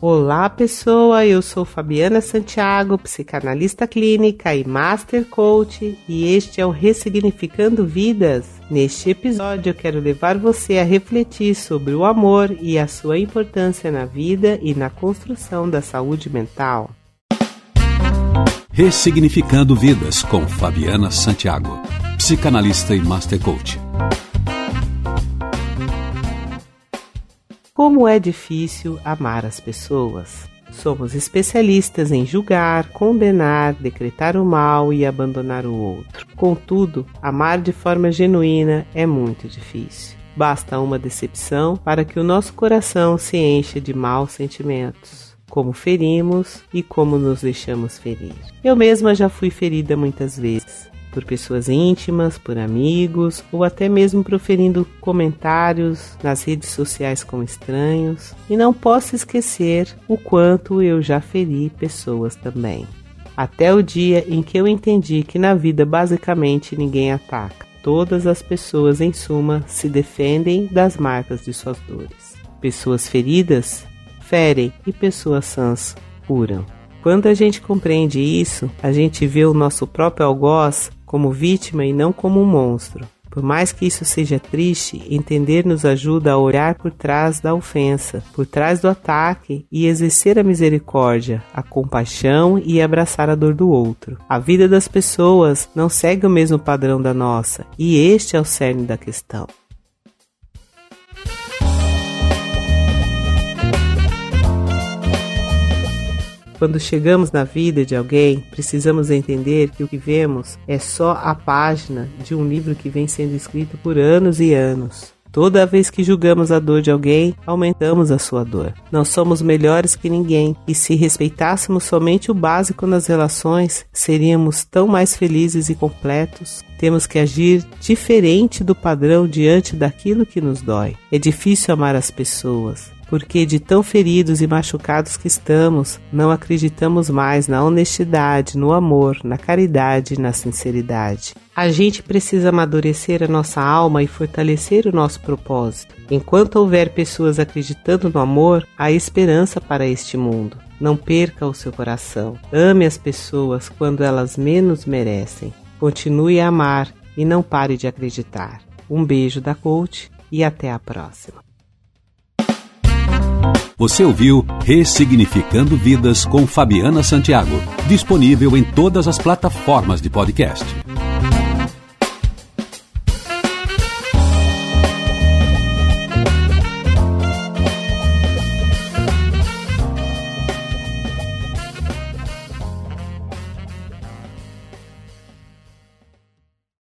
Olá, pessoa. Eu sou Fabiana Santiago, psicanalista clínica e master coach, e este é o Ressignificando Vidas. Neste episódio, eu quero levar você a refletir sobre o amor e a sua importância na vida e na construção da saúde mental. Ressignificando Vidas com Fabiana Santiago, psicanalista e master coach. Como é difícil amar as pessoas. Somos especialistas em julgar, condenar, decretar o mal e abandonar o outro. Contudo, amar de forma genuína é muito difícil. Basta uma decepção para que o nosso coração se encha de maus sentimentos, como ferimos e como nos deixamos ferir. Eu mesma já fui ferida muitas vezes, por pessoas íntimas, por amigos ou até mesmo proferindo comentários nas redes sociais com estranhos. E não posso esquecer o quanto eu já feri pessoas também. Até o dia em que eu entendi que na vida basicamente ninguém ataca. Todas as pessoas, em suma, se defendem das marcas de suas dores. Pessoas feridas ferem e pessoas sãs curam. Quando a gente compreende isso, a gente vê o nosso próprio algoz como vítima e não como um monstro. Por mais que isso seja triste, entender nos ajuda a olhar por trás da ofensa, por trás do ataque e exercer a misericórdia, a compaixão e abraçar a dor do outro. A vida das pessoas não segue o mesmo padrão da nossa, e este é o cerne da questão. Quando chegamos na vida de alguém, precisamos entender que o que vemos é só a página de um livro que vem sendo escrito por anos e anos. Toda vez que julgamos a dor de alguém, aumentamos a sua dor. Não somos melhores que ninguém, e se respeitássemos somente o básico nas relações, seríamos tão mais felizes e completos. Temos que agir diferente do padrão diante daquilo que nos dói. É difícil amar as pessoas, porque de tão feridos e machucados que estamos, não acreditamos mais na honestidade, no amor, na caridade e na sinceridade. A gente precisa amadurecer a nossa alma e fortalecer o nosso propósito. Enquanto houver pessoas acreditando no amor, há esperança para este mundo. Não perca o seu coração. Ame as pessoas quando elas menos merecem. Continue a amar e não pare de acreditar. Um beijo da coach e até a próxima. Você ouviu Ressignificando Vidas com Fabiana Santiago, disponível em todas as plataformas de podcast.